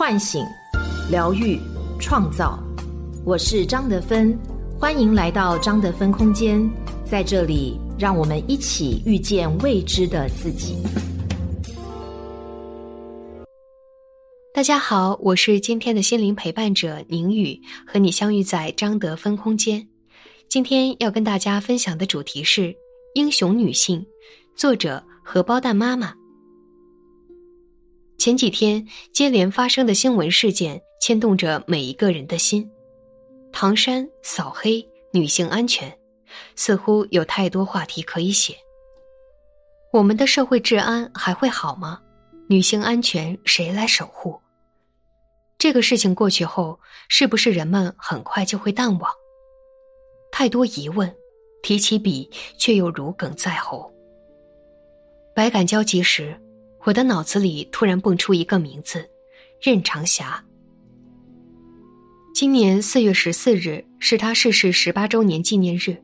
唤醒、疗愈、创造。我是张德芬，欢迎来到张德芬空间，在这里，让我们一起遇见未知的自己。大家好，我是今天的心灵陪伴者宁宇，和你相遇在张德芬空间。今天要跟大家分享的主题是英雄女性，作者荷包蛋妈妈。前几天接连发生的新闻事件牵动着每一个人的心，唐山扫黑、女性安全，似乎有太多话题可以写。我们的社会治安还会好吗？女性安全谁来守护？这个事情过去后，是不是人们很快就会淡忘？太多疑问，提起笔却又如鲠在喉，百感交集时。我的脑子里突然蹦出一个名字，任长霞。今年四月十四日是他逝世十八周年纪念日，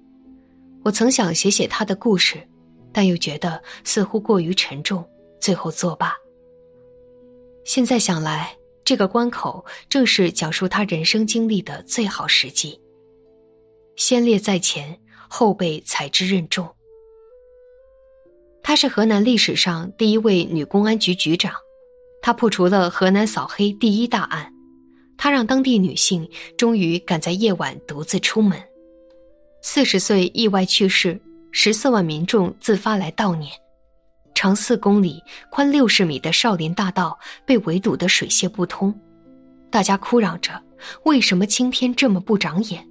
我曾想写写他的故事，但又觉得似乎过于沉重，最后作罢。现在想来，这个关口正是讲述他人生经历的最好时机。先烈在前，后辈才知任重。她是河南历史上第一位女公安局局长，她破除了河南扫黑第一大案，她让当地女性终于敢在夜晚独自出门。四十岁意外去世，十四万民众自发来悼念。长四公里、宽六十米的少林大道被围堵得水泄不通，大家哭嚷着：“为什么青天这么不长眼？”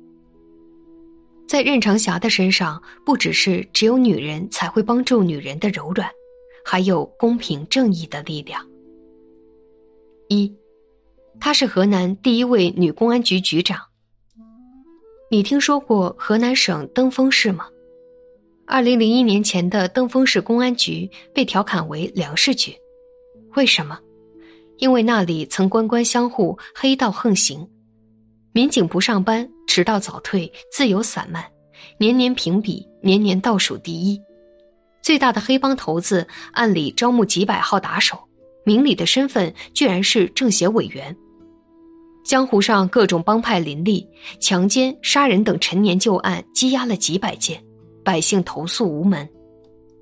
在任长霞的身上，不只是只有女人才会帮助女人的柔软，还有公平正义的力量。一，她是河南第一位女公安局局长。你听说过河南省登封市吗？二零零一年前的登封市公安局被调侃为粮食局，为什么？因为那里曾官官相护，黑道横行，民警不上班。迟到早退，自由散漫，年年评比，年年倒数第一。最大的黑帮头子暗里招募几百号打手，明里的身份居然是政协委员。江湖上各种帮派林立，强奸、杀人等陈年旧案积压了几百件，百姓投诉无门。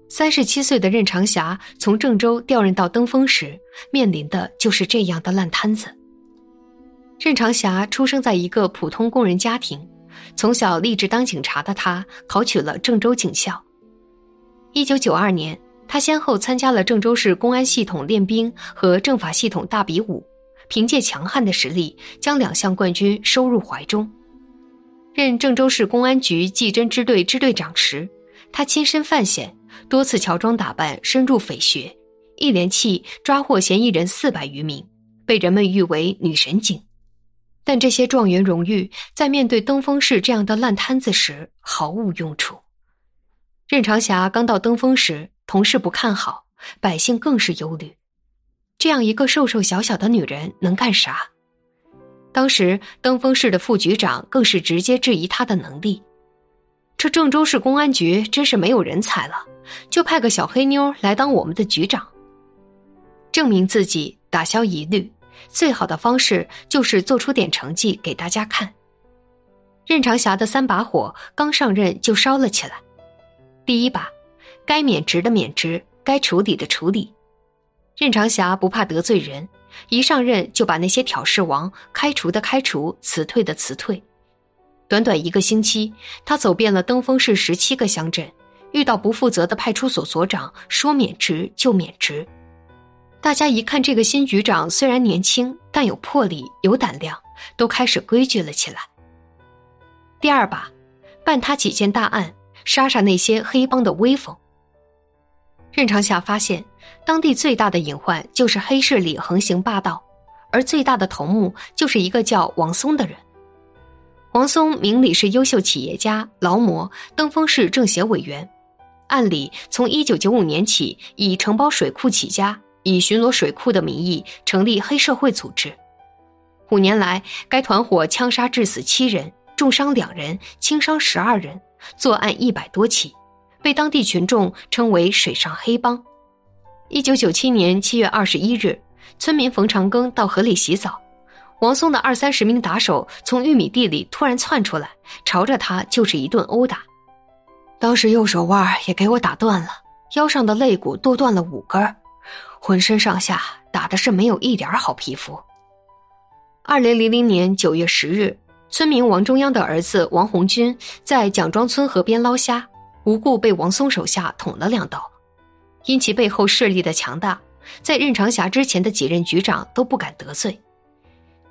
三十七岁的任长霞从郑州调任到登封时，面临的就是这样的烂摊子。任长霞出生在一个普通工人家庭，从小立志当警察的他考取了郑州警校。一九九二年，他先后参加了郑州市公安系统练兵和政法系统大比武，凭借强悍的实力，将两项冠军收入怀中。任郑州市公安局技侦支队支队长时，他亲身犯险，多次乔装打扮深入匪穴，一连气抓获嫌疑人四百余名，被人们誉为“女神警”。但这些状元荣誉在面对登封市这样的烂摊子时毫无用处。任长霞刚到登封时，同事不看好，百姓更是忧虑。这样一个瘦瘦小小的女人能干啥？当时登封市的副局长更是直接质疑她的能力。这郑州市公安局真是没有人才了，就派个小黑妞来当我们的局长，证明自己，打消疑虑。最好的方式就是做出点成绩给大家看。任长霞的三把火刚上任就烧了起来。第一把，该免职的免职，该处理的处理。任长霞不怕得罪人，一上任就把那些挑事王开除的开除，辞退的辞退。短短一个星期，他走遍了登封市十七个乡镇，遇到不负责的派出所所长，说免职就免职。大家一看这个新局长虽然年轻，但有魄力、有胆量，都开始规矩了起来。第二把，办他几件大案，杀杀那些黑帮的威风。任长霞发现，当地最大的隐患就是黑势力横行霸道，而最大的头目就是一个叫王松的人。王松明里是优秀企业家、劳模，登封市政协委员，按理从一九九五年起以承包水库起家。以巡逻水库的名义成立黑社会组织，五年来，该团伙枪杀致死七人，重伤两人，轻伤十二人，作案一百多起，被当地群众称为“水上黑帮”。一九九七年七月二十一日，村民冯长庚到河里洗澡，王松的二三十名打手从玉米地里突然窜出来，朝着他就是一顿殴打。当时右手腕也给我打断了，腰上的肋骨都断了五根，浑身上下打的是没有一点好皮肤。二零零零年九月十日，村民王中央的儿子王红军在蒋庄村河边捞虾，无故被王松手下捅了两刀。因其背后势力的强大，在任长霞之前的几任局长都不敢得罪。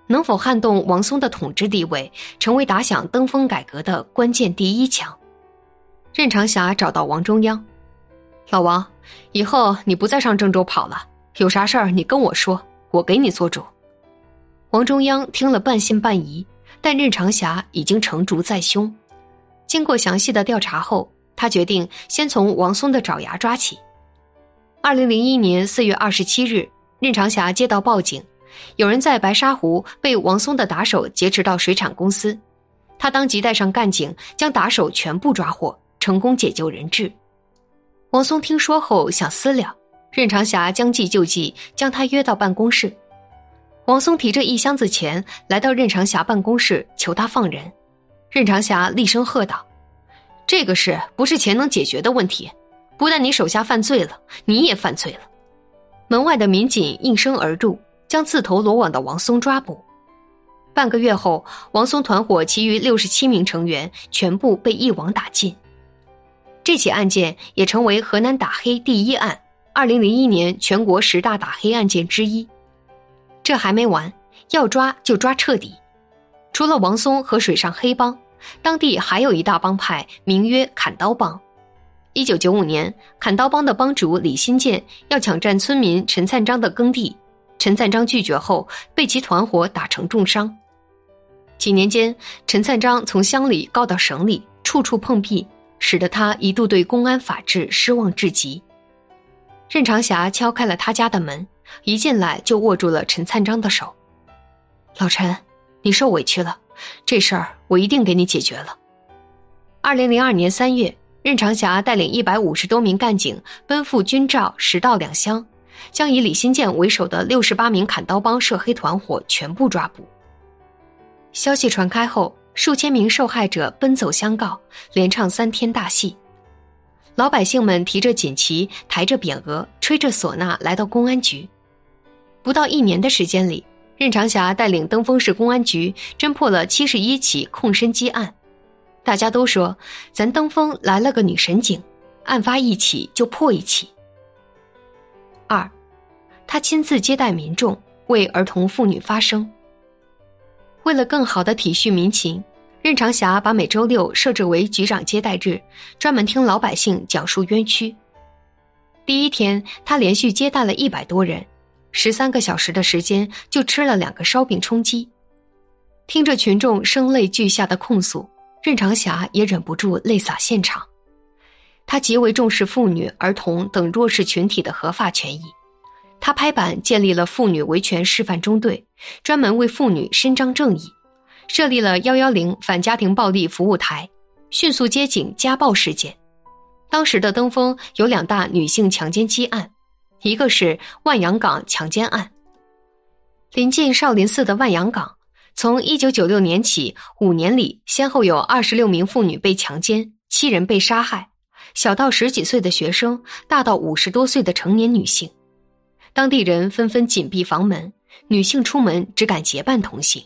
能否撼动王松的统治地位，成为打响登封改革的关键第一枪。任长霞找到王中央，老王，以后你不再上郑州跑了，有啥事儿你跟我说，我给你做主。王中央听了半信半疑，但任长霞已经成竹在胸。经过详细的调查后，他决定先从王松的爪牙抓起。二零零一年四月二十七日，任长霞接到报警，有人在白沙湖被王松的打手劫持到水产公司，他当即带上干警将打手全部抓获，成功解救人质。王松听说后想私了，任长霞将计就计，将他约到办公室。王松提着一箱子钱来到任长霞办公室，求他放人。任长霞厉声喝道：“这个事不是钱能解决的问题，不但你手下犯罪了，你也犯罪了。”门外的民警应声而入，将自投罗网的王松抓捕。半个月后，王松团伙其余六十七名成员全部被一网打尽。这起案件也成为河南打黑第一案，二零零一年全国十大打黑案件之一。这还没完，要抓就抓彻底。除了王松和水上黑帮，当地还有一大帮派，名曰砍刀帮。一九九五年，砍刀帮的帮主李新建要抢占村民陈灿章的耕地，陈灿章拒绝后，被其团伙打成重伤。几年间，陈灿章从乡里告到省里，处处碰壁，使得他一度对公安法治失望至极。任长霞敲开了他家的门。一进来就握住了陈灿章的手，老陈，你受委屈了，这事儿我一定给你解决了。二零零二年三月，任长霞带领一百五十多名干警奔赴军赵十道两乡，将以李新建为首的六十八名砍刀帮涉黑团伙全部抓捕。消息传开后，数千名受害者奔走相告，连唱三天大戏。老百姓们提着锦旗，抬着匾额，吹着唢呐，来到公安局。不到一年的时间里，任长霞带领登封市公安局侦破了七十一起控身积案。大家都说，咱登封来了个女神警，案发一起就破一起。二，他亲自接待民众，为儿童妇女发声。为了更好的体恤民情，任长霞把每周六设置为局长接待日，专门听老百姓讲述冤屈。第一天，他连续接待了一百多人。十三个小时的时间就吃了两个烧饼充饥，听着群众声泪俱下的控诉，任长霞也忍不住泪洒现场。他极为重视妇女、儿童等弱势群体的合法权益，他拍板建立了妇女维权示范中队，专门为妇女伸张正义，设立了幺幺零反家庭暴力服务台，迅速接警家暴事件。当时的登封有两大女性强奸畸案。一个是万阳岗强奸案。临近少林寺的万阳岗，从一九九六年起，五年里先后有二十六名妇女被强奸，七人被杀害，小到十几岁的学生，大到五十多岁的成年女性。当地人纷纷紧闭房门，女性出门只敢结伴同行。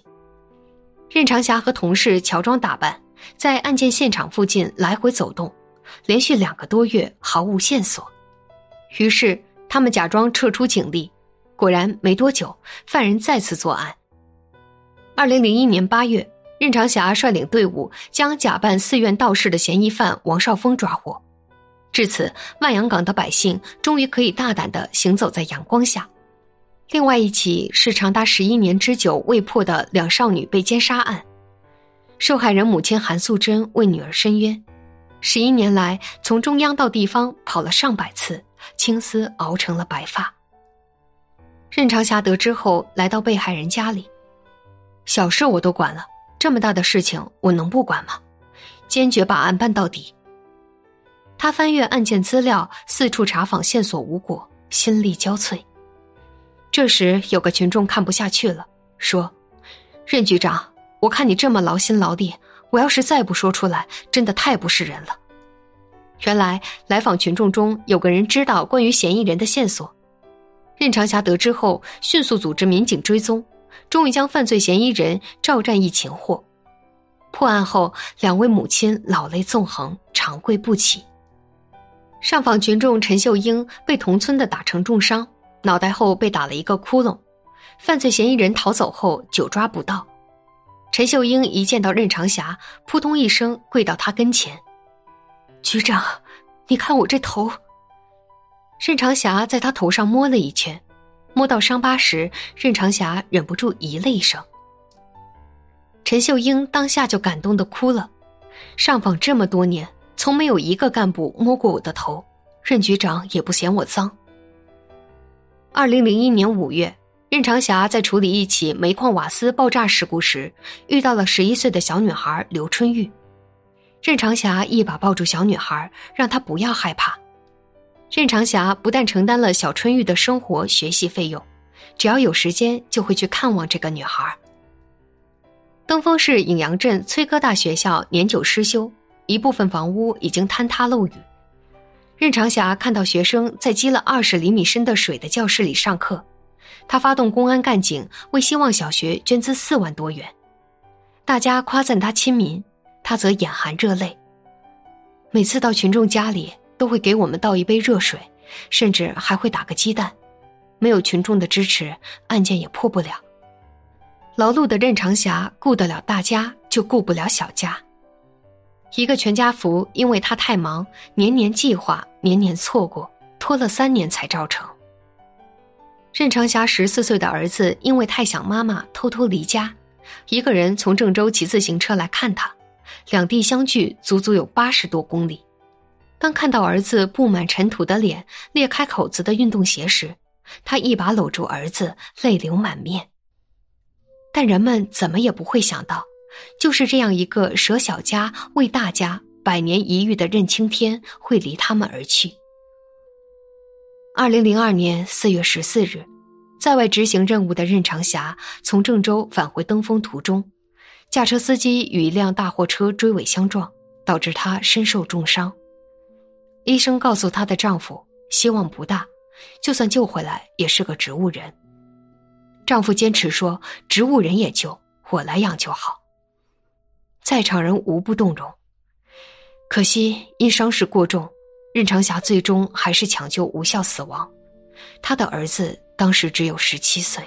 任长霞和同事乔装打扮，在案件现场附近来回走动，连续两个多月毫无线索，于是。他们假装撤出警力，果然没多久，犯人再次作案。二零零一年八月，任长霞率领队伍将假扮寺院道士的嫌疑犯王少峰抓获。至此，万阳港的百姓终于可以大胆的行走在阳光下。另外一起是长达十一年之久未破的两少女被奸杀案，受害人母亲韩素贞为女儿申冤，十一年来从中央到地方跑了上百次。青丝熬成了白发。任长霞得知后，来到被害人家里，小事我都管了，这么大的事情我能不管吗？坚决把案办到底。他翻阅案件资料，四处查访线索无果，心力交瘁。这时有个群众看不下去了，说：“任局长，我看你这么劳心劳力，我要是再不说出来，真的太不是人了。”原来来访群众中有个人知道关于嫌疑人的线索，任长霞得知后，迅速组织民警追踪，终于将犯罪嫌疑人赵占义擒获。破案后，两位母亲老泪纵横，长跪不起。上访群众陈秀英被同村的打成重伤，脑袋后被打了一个窟窿。犯罪嫌疑人逃走后，久抓不到。陈秀英一见到任长霞，扑通一声跪到他跟前。局长，你看我这头。任长霞在他头上摸了一圈，摸到伤疤时，任长霞忍不住咦了一声。陈秀英当下就感动的哭了。上访这么多年，从没有一个干部摸过我的头，任局长也不嫌我脏。二零零一年五月，任长霞在处理一起煤矿瓦斯爆炸事故时，遇到了十一岁的小女孩刘春玉。任长霞一把抱住小女孩，让她不要害怕。任长霞不但承担了小春玉的生活学习费用，只要有时间就会去看望这个女孩。登封市颍阳镇崔哥大学校年久失修，一部分房屋已经坍塌漏雨。任长霞看到学生在积了二十厘米深的水的教室里上课，他发动公安干警为希望小学捐资四万多元，大家夸赞他亲民。他则眼含热泪。每次到群众家里，都会给我们倒一杯热水，甚至还会打个鸡蛋。没有群众的支持，案件也破不了。劳碌的任长霞顾得了大家，就顾不了小家。一个全家福，因为他太忙，年年计划，年年错过，拖了三年才照成。任长霞十四岁的儿子因为太想妈妈，偷偷离家，一个人从郑州骑自行车来看他。两地相距足足有八十多公里。当看到儿子布满尘土的脸、裂开口子的运动鞋时，他一把搂住儿子，泪流满面。但人们怎么也不会想到，就是这样一个舍小家为大家、百年一遇的任青天，会离他们而去。二零零二年四月十四日，在外执行任务的任长霞从郑州返回登封途中。驾车司机与一辆大货车追尾相撞，导致她身受重伤。医生告诉她的丈夫，希望不大，就算救回来也是个植物人。丈夫坚持说：“植物人也救，我来养就好。”在场人无不动容。可惜因伤势过重，任长霞最终还是抢救无效死亡。她的儿子当时只有十七岁。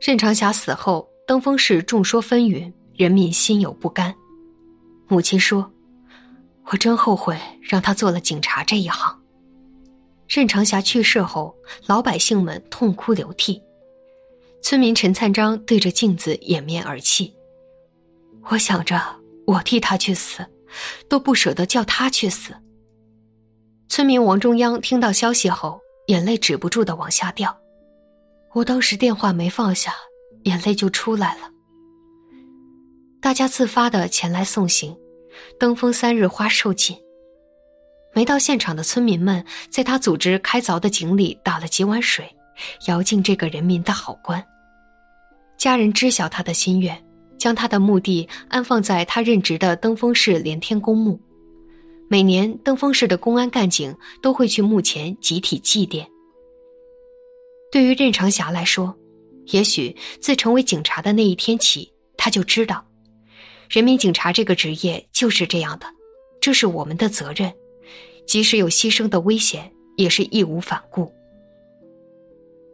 任长霞死后。登封市众说纷纭，人民心有不甘。母亲说：“我真后悔让他做了警察这一行。”任长霞去世后，老百姓们痛哭流涕。村民陈灿章对着镜子掩面而泣。我想着，我替他去死，都不舍得叫他去死。村民王中央听到消息后，眼泪止不住的往下掉。我当时电话没放下。眼泪就出来了。大家自发的前来送行，登封三日花受尽。没到现场的村民们，在他组织开凿的井里打了几碗水，摇尽这个人民的好官。家人知晓他的心愿，将他的墓地安放在他任职的登封市连天公墓。每年登封市的公安干警都会去墓前集体祭奠。对于任长霞来说。也许自成为警察的那一天起，他就知道，人民警察这个职业就是这样的，这是我们的责任，即使有牺牲的危险，也是义无反顾。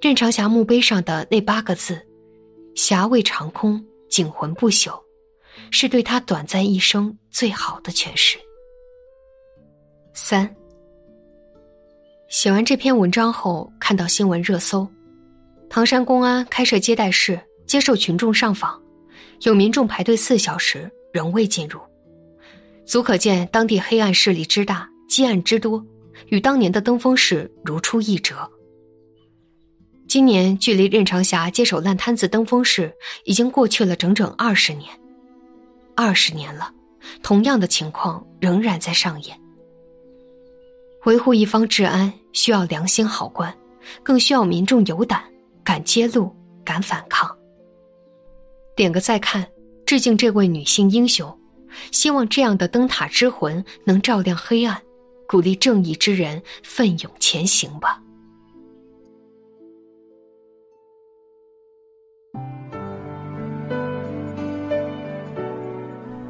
任长霞墓碑上的那八个字“霞未长空，警魂不朽”，是对他短暂一生最好的诠释。三，写完这篇文章后，看到新闻热搜。唐山公安开设接待室，接受群众上访，有民众排队四小时仍未进入，足可见当地黑暗势力之大，积案之多，与当年的登封市如出一辙。今年距离任长霞接手烂摊子登封市已经过去了整整二十年，二十年了，同样的情况仍然在上演。维护一方治安需要良心好官。更需要民众有胆，敢揭露，敢反抗。点个再看，致敬这位女性英雄，希望这样的灯塔之魂能照亮黑暗，鼓励正义之人奋勇前行吧。